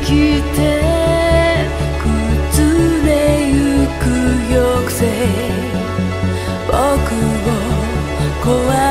きて崩れゆく抑制。僕を